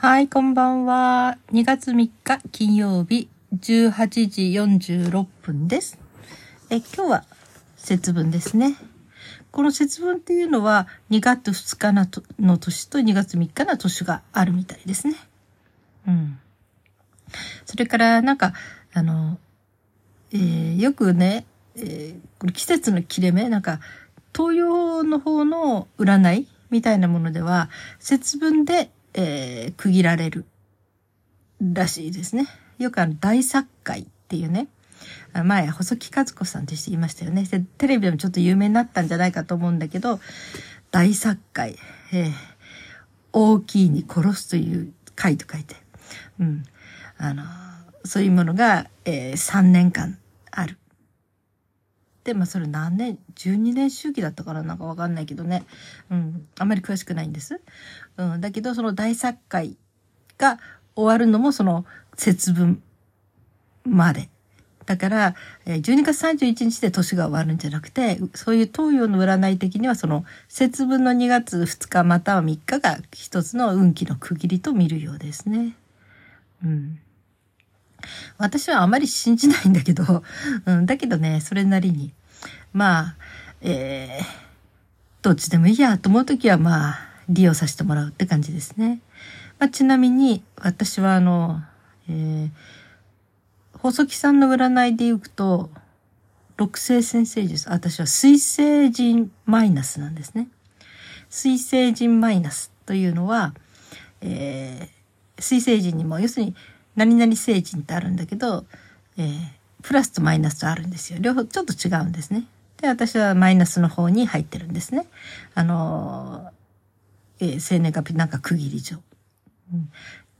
はい、こんばんは。2月3日金曜日18時46分です。え、今日は節分ですね。この節分っていうのは2月2日の年と2月3日の年があるみたいですね。うん。それからなんか、あの、えー、よくね、えー、これ季節の切れ目、なんか、東洋の方の占いみたいなものでは、節分でえー、区切られるらしいですね。よくあの、大作会っていうね、前、細木和子さんって言いましたよね。でテレビでもちょっと有名になったんじゃないかと思うんだけど、大作会、えー、大きいに殺すという会と書いて、うん。あの、そういうものが、えー、3年間ある。で、まあそれ何年 ?12 年周期だったからなんかわかんないけどね。うん。あんまり詳しくないんです。うん。だけど、その大作会が終わるのもその節分まで。だから、12月31日で年が終わるんじゃなくて、そういう東洋の占い的にはその節分の2月2日または3日が一つの運気の区切りと見るようですね。うん。私はあまり信じないんだけど、うん、だけどね、それなりに、まあ、えー、どっちでもいいやと思うときはまあ、利用させてもらうって感じですね。まあ、ちなみに、私はあの、えー、細木さんの占いで言うと、六星先生術。私は水星人マイナスなんですね。水星人マイナスというのは、えー、水星人にも、要するに、何々星人ってあるんだけど、えー、プラスとマイナスとあるんですよ。両方ちょっと違うんですね。で、私はマイナスの方に入ってるんですね。あのえー、生年月日なんか区切り上。うん、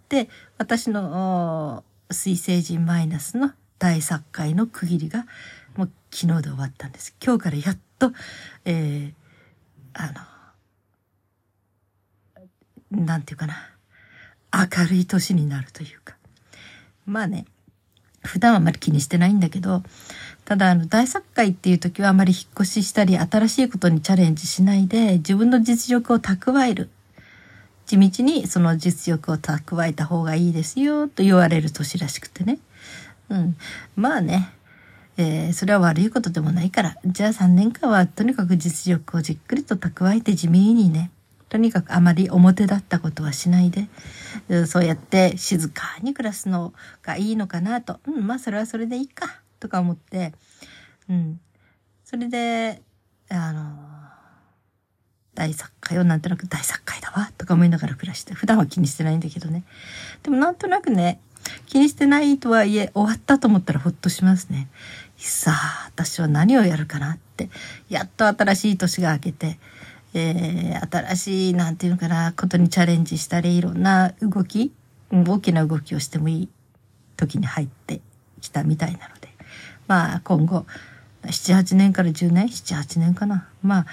で、私の水星人マイナスの大作会の区切りがもう昨日で終わったんです。今日からやっと、えー、あの、なんていうかな、明るい年になるというか。まあね、普段はあまり気にしてないんだけど、ただあの大作会っていう時はあまり引っ越ししたり新しいことにチャレンジしないで自分の実力を蓄える。地道にその実力を蓄えた方がいいですよと言われる年らしくてね。うん。まあね、えー、それは悪いことでもないから、じゃあ3年間はとにかく実力をじっくりと蓄えて地味にね、とにかくあまり表だったことはしないで、そうやって静かに暮らすのがいいのかなと。うん、まあそれはそれでいいか、とか思って、うん。それで、あの、大作家よ、なんとなく大作家だわ、とか思いながら暮らして、普段は気にしてないんだけどね。でもなんとなくね、気にしてないとはいえ、終わったと思ったらほっとしますね。さあ、私は何をやるかなって、やっと新しい年が明けて、えー、新しい、なんていうのかな、ことにチャレンジしたり、いろんな動き、大きな動きをしてもいい時に入ってきたみたいなので、まあ今後、7、8年から10年 ?7、8年かな。まあ、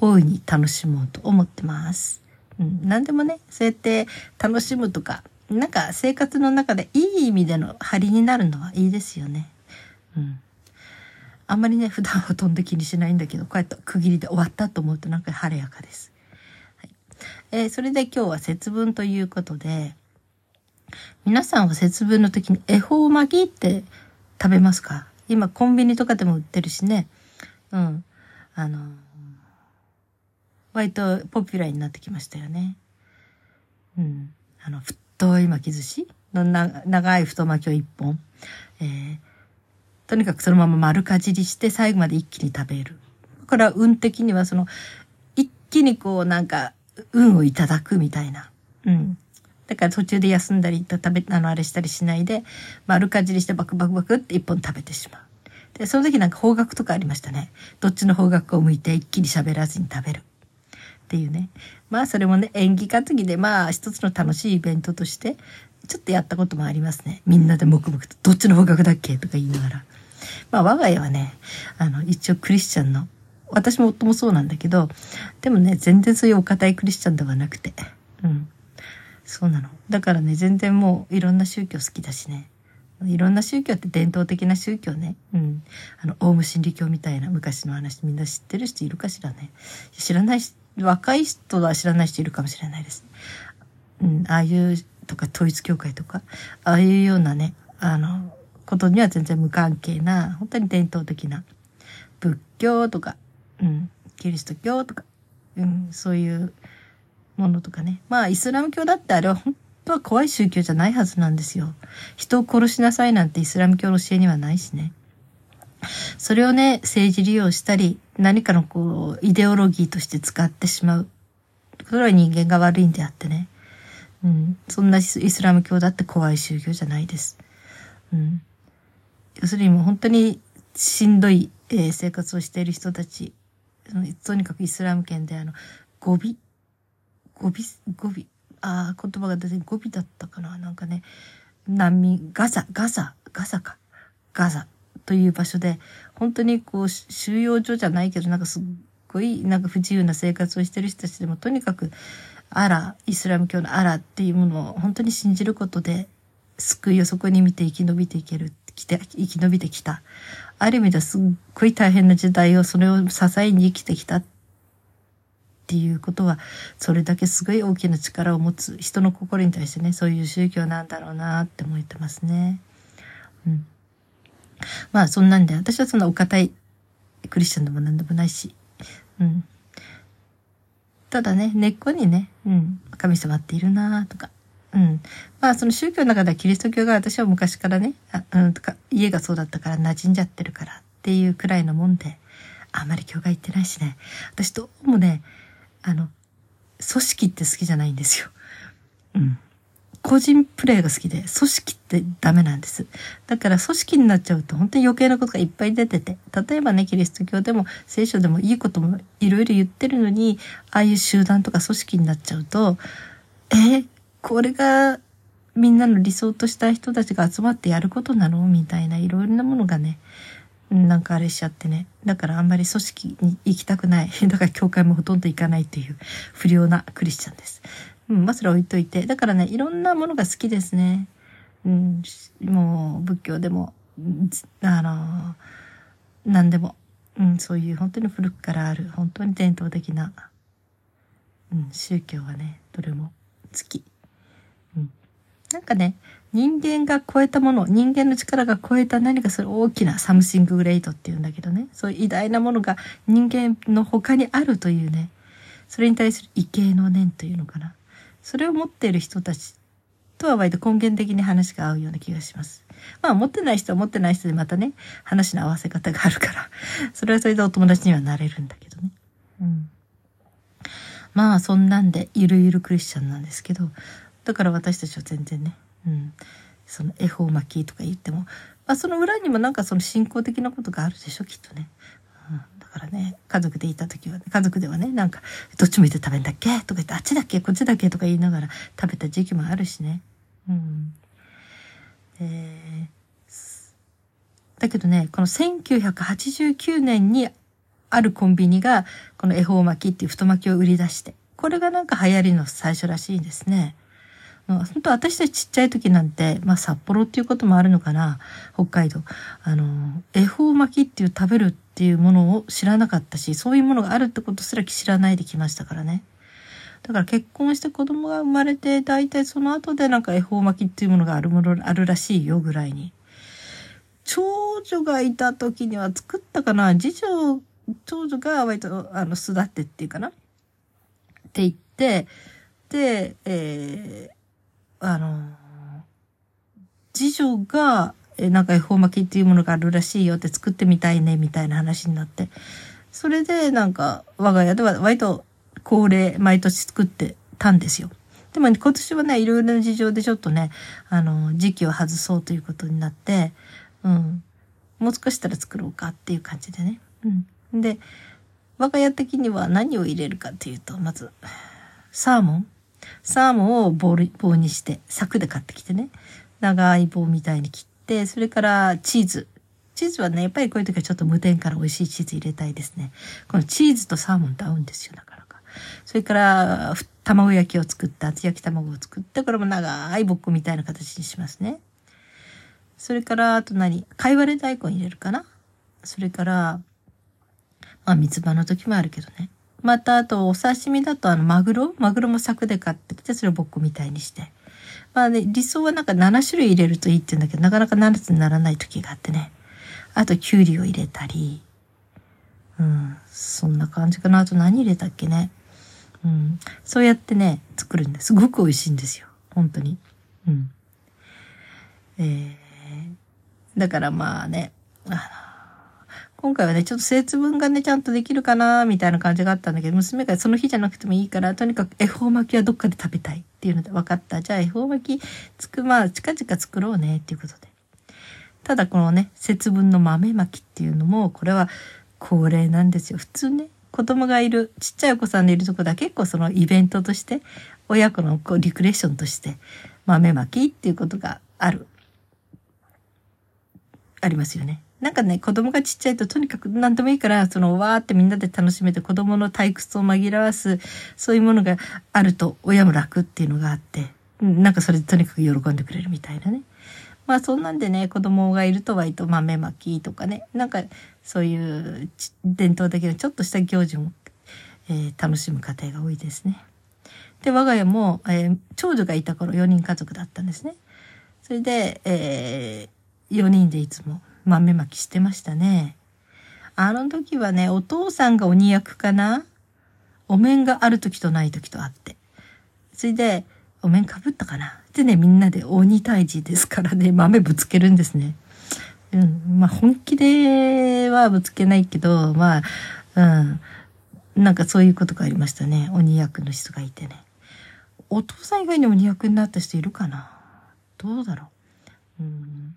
大いに楽しもうと思ってます。うん、何でもね、そうやって楽しむとか、なんか生活の中でいい意味での張りになるのはいいですよね。うん。あんまりね、普段ほとんど気にしないんだけど、こうやって区切りで終わったと思うとなんか晴れやかです。はいえー、それで今日は節分ということで、皆さんは節分の時に恵方巻きって食べますか？今コンビニとかでも売ってるしね。うん。あの、割とポピュラーになってきましたよね。うん。あの、太い巻き寿司のな長い太巻きを一本。えーとにかくそのまま丸かじりして最後まで一気に食べる。これは運的にはその、一気にこうなんか、運をいただくみたいな。うん。だから途中で休んだり、食べ、あの、あれしたりしないで、丸かじりしてバクバクバクって一本食べてしまう。で、その時なんか方角とかありましたね。どっちの方角を向いて一気に喋らずに食べる。っていうね。まあそれもね、演技担ぎでまあ一つの楽しいイベントとして、ちょっとやったこともありますね。みんなで黙々と、どっちの方角だっけとか言いながら。まあ我が家はね、あの、一応クリスチャンの、私も夫もそうなんだけど、でもね、全然そういうお堅いクリスチャンではなくて、うん。そうなの。だからね、全然もういろんな宗教好きだしね。いろんな宗教って伝統的な宗教ね。うん。あの、オウム真理教みたいな昔の話みんな知ってる人いるかしらね。知らない若い人は知らない人いるかもしれないです。うん。ああいうとか統一教会とか、ああいうようなね、あの、ことには全然無関係な、本当に伝統的な仏教とか、うん、キリスト教とか、うん、そういうものとかね。まあ、イスラム教だってあれは本当は怖い宗教じゃないはずなんですよ。人を殺しなさいなんてイスラム教の教えにはないしね。それをね、政治利用したり、何かのこう、イデオロギーとして使ってしまう。それは人間が悪いんであってね。うん。そんなイスラム教だって怖い宗教じゃないです。うん。要するにもう本当にしんどい、えー、生活をしている人たち。とにかくイスラム圏であの、語尾、語尾、語尾、ああ、言葉が出て語尾だったかな？なんかね、難民、ガザ、ガザ、ガザか？ガザという場所で、本当にこう、収容所じゃないけど、なんかすっごい、なんか不自由な生活をしてる人たちでも、とにかく、アラ、イスラム教のアラっていうものを本当に信じることで、救いをそこに見て生き延びていける、きて、生き延びてきた。ある意味ではすっごい大変な時代を、それを支えに生きてきたっていうことは、それだけすごい大きな力を持つ人の心に対してね、そういう宗教なんだろうなって思ってますね。うん。まあそんなんで、私はそんなお堅いクリスチャンでも何でもないし、うん。ただね、根っこにね、うん、神様っているなとか、うん。まあその宗教の中ではキリスト教が私は昔からね、あうん、とか家がそうだったから馴染んじゃってるからっていうくらいのもんで、あんまり教会行ってないしね。私どうもね、あの、組織って好きじゃないんですよ。うん。個人プレーが好きで、組織ってダメなんです。だから組織になっちゃうと本当に余計なことがいっぱい出てて、例えばね、キリスト教でも聖書でもいいこともいろいろ言ってるのに、ああいう集団とか組織になっちゃうと、えー、これがみんなの理想とした人たちが集まってやることなの？みたいないろいろなものがね、なんかあれしちゃってね。だからあんまり組織に行きたくない。だから教会もほとんど行かないっていう不良なクリスチャンです。うん、まあそれ置いといて。だからね、いろんなものが好きですね。うん、もう仏教でも、あの、何でも、うん、そういう本当に古くからある、本当に伝統的な、うん、宗教はね、どれも好き。うん。なんかね、人間が超えたもの、人間の力が超えた何かそれ大きな something great っていうんだけどね、そういう偉大なものが人間の他にあるというね、それに対する畏敬の念というのかな。それを持っている人たちとは割と根源的に話が合うような気がします。まあ持ってない人は持ってない人でまたね、話の合わせ方があるから、それはそれでお友達にはなれるんだけどね。うん。まあそんなんでゆるゆるクリスチャンなんですけど、だから私たちは全然ね、うん。その恵方巻きとか言っても、まあその裏にもなんかその信仰的なことがあるでしょ、きっとね。からね、家族でいた時は、ね、家族ではね、なんか、どっち向いて食べんだっけ？とか言って、あっちだっけ？こっちだっけ？とか言いながら食べた時期もあるしね。うん。えー、だけどね、この1989年にあるコンビニが、この恵方巻きっていう太巻きを売り出して、これがなんか流行りの最初らしいんですね。本当私たちちっちゃい時なんて、まあ札幌っていうこともあるのかな、北海道。あの、恵方巻きっていう食べるっていうものを知らなかったし、そういうものがあるってことすら知らないできましたからね。だから結婚して子供が生まれて、大体その後でなんか恵方巻きっていうものがあるもの、あるらしいよぐらいに。長女がいた時には作ったかな次女、長女が割と、あの、巣立ってっていうかなって言って、で、えー、あの、次女が、なんか恵方巻きっていうものがあるらしいよって作ってみたいね、みたいな話になって。それで、なんか、我が家では割と恒例、毎年作ってたんですよ。でも、ね、今年はね、いろいろな事情でちょっとね、あの、時期を外そうということになって、うん。もう少したら作ろうかっていう感じでね。うん。で、我が家的には何を入れるかっていうと、まず、サーモンサーモンを棒棒にして、柵で買ってきてね。長い棒みたいに切って、それからチーズ。チーズはね、やっぱりこういう時はちょっと無添加の美味しいチーズ入れたいですね。このチーズとサーモンと合うんですよ、なかなか。それから、卵焼きを作って、厚焼き卵を作って、これも長いぼっこみたいな形にしますね。それから、あと何？貝割れ大根入れるかな？それから、まあ、三つ葉の時もあるけどね。また、あと、お刺身だと、あの、マグロ？マグロも柵で買ってきて、それをボッコみたいにして。まあね、理想はなんか7種類入れるといいって言うんだけど、なかなか7つにならない時があってね。あと、きゅうりを入れたり、うん、そんな感じかな。あと何入れたっけね。うん、そうやってね、作るんです。すごく美味しいんですよ。本当に。うん。えー、だからまあね、あの、今回はね、ちょっと節分がね、ちゃんとできるかな、みたいな感じがあったんだけど、娘がその日じゃなくてもいいから、とにかく恵方巻きはどっかで食べたいっていうので分かった。じゃあ恵方巻きつく、まあ、近々作ろうね、っていうことで。ただこのね、節分の豆巻きっていうのも、これは恒例なんですよ。普通ね、子供がいる、ちっちゃいお子さんのいるとこだ結構そのイベントとして、親子のこうリクレーションとして豆まきっていうことがある。ありますよね。なんかね、子供がちっちゃいととにかく何でもいいから、そのわーってみんなで楽しめて子供の退屈を紛らわす、そういうものがあると親も楽っていうのがあって、なんかそれでとにかく喜んでくれるみたいなね。まあそんなんでね、子供がいると割と豆まきとかね、なんかそういう伝統的なちょっとした行事も、えー、楽しむ家庭が多いですね。で、我が家も、えー、長女がいた頃4人家族だったんですね。それで、えー、4人でいつも豆まきしてましたね。あの時はね、お父さんが鬼役かな？お面がある時とない時とあって。それで、お面かぶったかな？でね、みんなで鬼退治ですからね、豆ぶつけるんですね。うん。まあ、本気ではぶつけないけど、まあ、うん。なんかそういうことがありましたね。鬼役の人がいてね。お父さん以外に鬼役になった人いるかな？どうだろう？うん。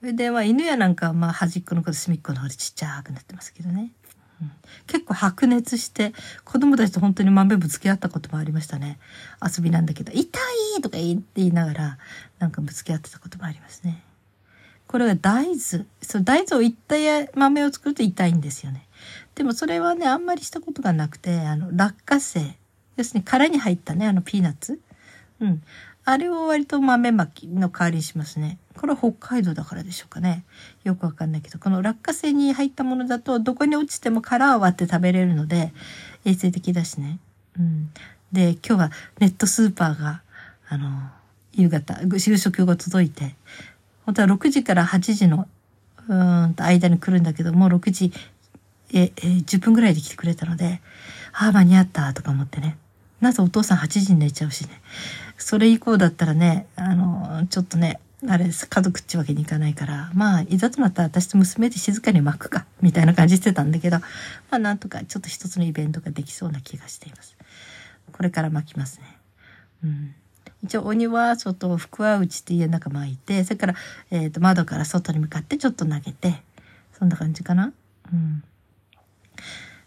それで、まあ、犬やなんかは、まあ、端っこの子と隅っこの方でちっちゃくなってますけどね。結構白熱して、子供たちと本当に豆ぶつけ合ったこともありましたね。遊びなんだけど、痛いとか言って言いながら、なんかぶつけ合ってたこともありますね。これは大豆。そう、大豆をいった豆を作ると痛いんですよね。でもそれはね、あんまりしたことがなくて、あの、落花生。要するに殻に入ったね、あのピーナッツ。うん。あれを割と豆まきの代わりにしますね。これは北海道だからでしょうかね。よくわかんないけど、この落花生に入ったものだと、どこに落ちても殻を割って食べれるので、衛生的だしね。うん。で、今日はネットスーパーが、あの、夕方、夕食が届いて、本当は6時から8時の、うんと間に来るんだけども、6時、え、え、10分ぐらいで来てくれたので、ああ、間に合ったとか思ってね。なぜお父さん8時に寝ちゃうしね。それ以降だったらね、あの、ちょっとね、あれ、家族っちわけにいかないから、まあ、いざとなったら私と娘で静かに巻くか、みたいな感じしてたんだけど、まあ、なんとかちょっと一つのイベントができそうな気がしています。これから巻きますね。うん。一応、鬼は外、福は内って家の中巻いて、それから、えっ、ー、と、窓から外に向かってちょっと投げて、そんな感じかな。うん。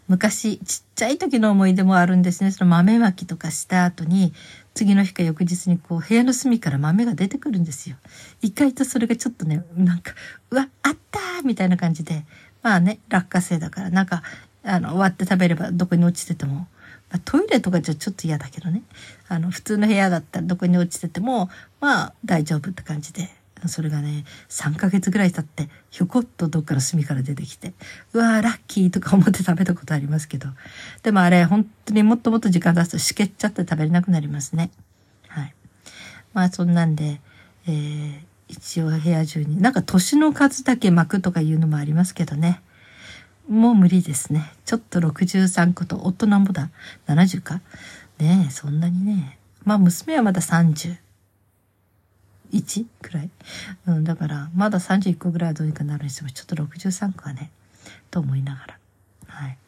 昔、ちっちゃい時の思い出もあるんですね。その豆まきとかした後に、次の日か翌日にこう、部屋の隅から豆が出てくるんですよ。意外とそれがちょっとね、なんか、うわ、あったーみたいな感じで、まあね、落花生だから、なんか、あの、割って食べればどこに落ちてても、まあ、トイレとかじゃちょっと嫌だけどね。あの、普通の部屋だったらどこに落ちてても、まあ、大丈夫って感じで。それがね、3ヶ月ぐらい経って、ひょこっとどっかの隅から出てきて、うわーラッキーとか思って食べたことありますけど。でもあれ、本当にもっともっと時間出すとしけっちゃって食べれなくなりますね。はい。まあそんなんで、えー、一応部屋中に、なんか年の数だけ巻くとかいうのもありますけどね。もう無理ですね。ちょっと63個と、大人もだ。70か。ねえ、そんなにね。まあ娘はまだ30。1くらい。うん、だから、まだ31個ぐらいはどうにかなるにしても、ちょっと63個はね、と思いながら。はい。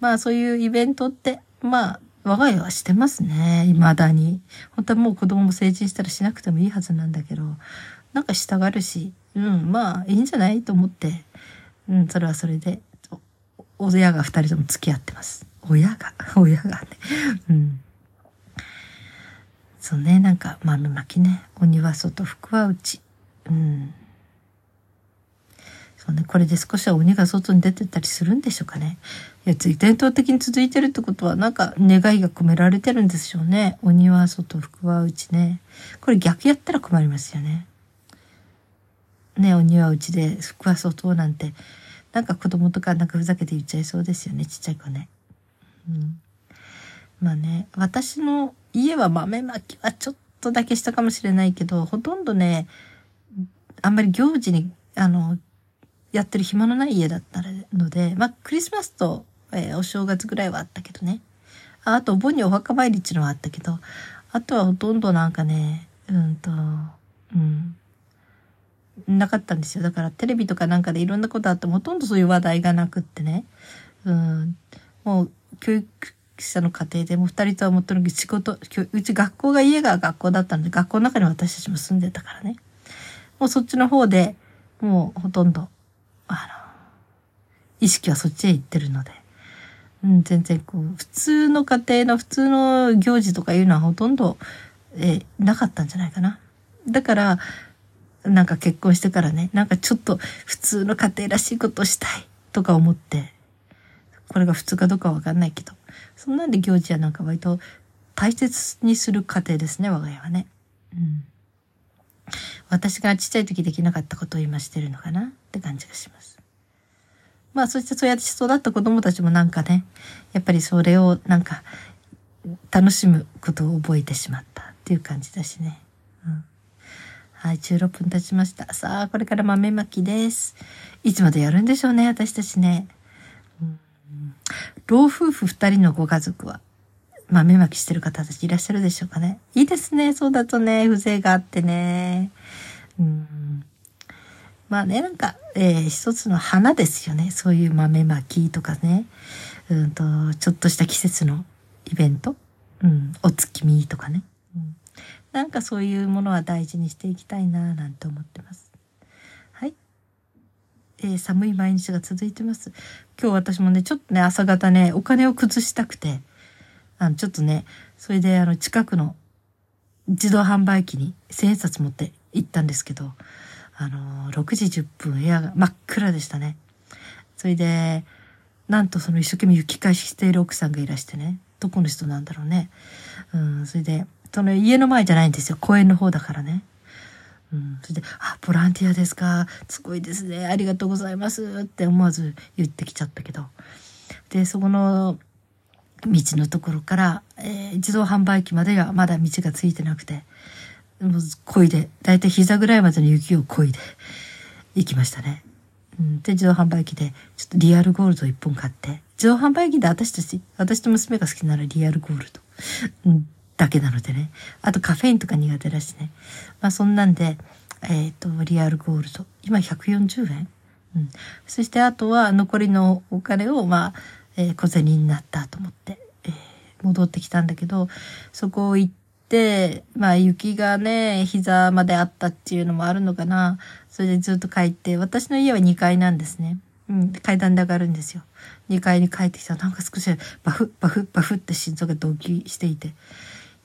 まあ、そういうイベントって、まあ、我が家はしてますね。未だに。本当はもう子供も成人したらしなくてもいいはずなんだけど、なんかしたがるし、うん、まあ、いいんじゃないと思って、うん、それはそれで、親が二人とも付き合ってます。親が、親がね。うん。そうね、なんか豆まきね。鬼は外、福は内。うん。そうね、これで少しは鬼が外に出てたりするんでしょうかね。いや、伝統的に続いてるってことは、なんか願いが込められてるんでしょうね。鬼は外、福は内ね。これ逆やったら困りますよね。ね、鬼は内で、福は外なんて、なんか子供とかなんかふざけて言っちゃいそうですよね、ちっちゃい子ね。うん。まあね、私の家は豆まきはちょっとだけしたかもしれないけど、ほとんどね、あんまり行事に、あの、やってる暇のない家だったので、まあ、クリスマスと、えー、お正月ぐらいはあったけどね。ああと、お盆にお墓参りっていうのはあったけど、あとはほとんどなんかね、うんと、うん、なかったんですよ。だからテレビとかなんかでいろんなことあってもほとんどそういう話題がなくってね。うん、もう教育者の家庭でも二人とはもっとに仕事、うち学校が家が学校だったので学校の中に私たちも住んでたからね。もうそっちの方でもうほとんど、あの、意識はそっちへ行ってるので。うん、全然こう、普通の家庭の普通の行事とかいうのはほとんど、えなかったんじゃないかな。だから、なんか結婚してからね、なんかちょっと普通の家庭らしいことをしたいとか思って、これが普通かどうかわかんないけど、そんなんで行事はなんか割と大切にする家庭ですね、我が家はね。うん。私がちっちゃい時できなかったことを今してるのかな？って感じがします。まあそしてそうやって育った子供たちもなんかね、やっぱりそれをなんか楽しむことを覚えてしまったっていう感じだしね。うん。はい、16分経ちました。さあ、これから豆まきです。いつまでやるんでしょうね、私たちね。老夫婦二人のご家族は、豆まきしてる方たちいらっしゃるでしょうかね。いいですね、そうだとね、風情があってね。うん、まあね、なんか、えー、一つの花ですよね。そういう豆まきとかね。うんと、ちょっとした季節のイベント。うん、お月見とかね。なんかそういうものは大事にしていきたいななんて思ってます。えー、寒い毎日が続いてます。今日私もね、ちょっとね、朝方ね、お金を崩したくて、あの、ちょっとね、それであの、近くの自動販売機に千円札持って行ったんですけど、あの、6時10分部屋が真っ暗でしたね。それで、なんとその一生懸命雪返ししている奥さんがいらしてね、どこの人なんだろうね。うん、それで、その家の前じゃないんですよ。公園の方だからね。うん。それで、あ、ボランティアですか？すごいですね。ありがとうございます。って思わず言ってきちゃったけど。で、そこの道のところから、えー、自動販売機まではまだ道がついてなくて、もう漕いで、だいたい膝ぐらいまでの雪を漕いで行きましたね。うん、で、自動販売機で、ちょっとリアルゴールド1本買って、自動販売機で私たち、私と娘が好きならリアルゴールド。だけなのでね。あとカフェインとか苦手だしね。まあそんなんで、えっ、ー、と、リアルゴールド。今140円？うん。そしてあとは残りのお金を、まあ、えー、小銭になったと思って、えー、戻ってきたんだけど、そこを行って、まあ雪がね、膝まであったっていうのもあるのかな。それでずっと帰って、私の家は2階なんですね。うん、階段で上がるんですよ。2階に帰ってきたらなんか少しバフッバフッバフッって心臓が動悸していて、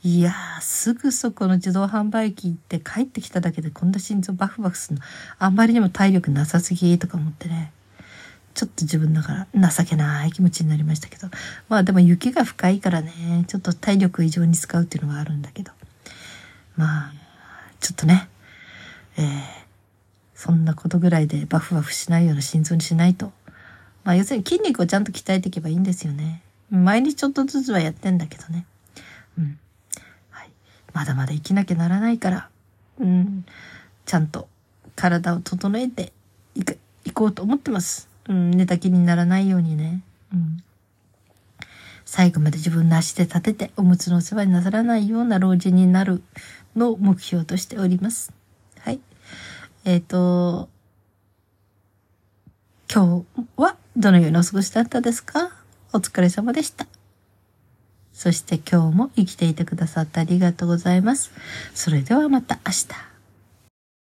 いやー、すぐそこの自動販売機行って帰ってきただけでこんな心臓バフバフするの。あんまりにも体力なさすぎとか思ってね。ちょっと自分だから情けない気持ちになりましたけど。まあでも雪が深いからね、ちょっと体力異常に使うっていうのがあるんだけど。まあ、ちょっとね、えー、そんなことぐらいでバフバフしないような心臓にしないと。まあ要するに筋肉をちゃんと鍛えていけばいいんですよね。毎日ちょっとずつはやってんだけどね。うん。まだまだ生きなきゃならないから、うん、ちゃんと体を整えていく、いこうと思ってます。うん、寝たきりにならないようにね。うん。最後まで自分の足で立てておむつのお世話になさらないような老人になるのを目標としております。はい。えっ、ー、と、今日はどのようにお過ごしだったですか？お疲れ様でした。そして今日も生きていてくださってありがとうございます。それではまた明日。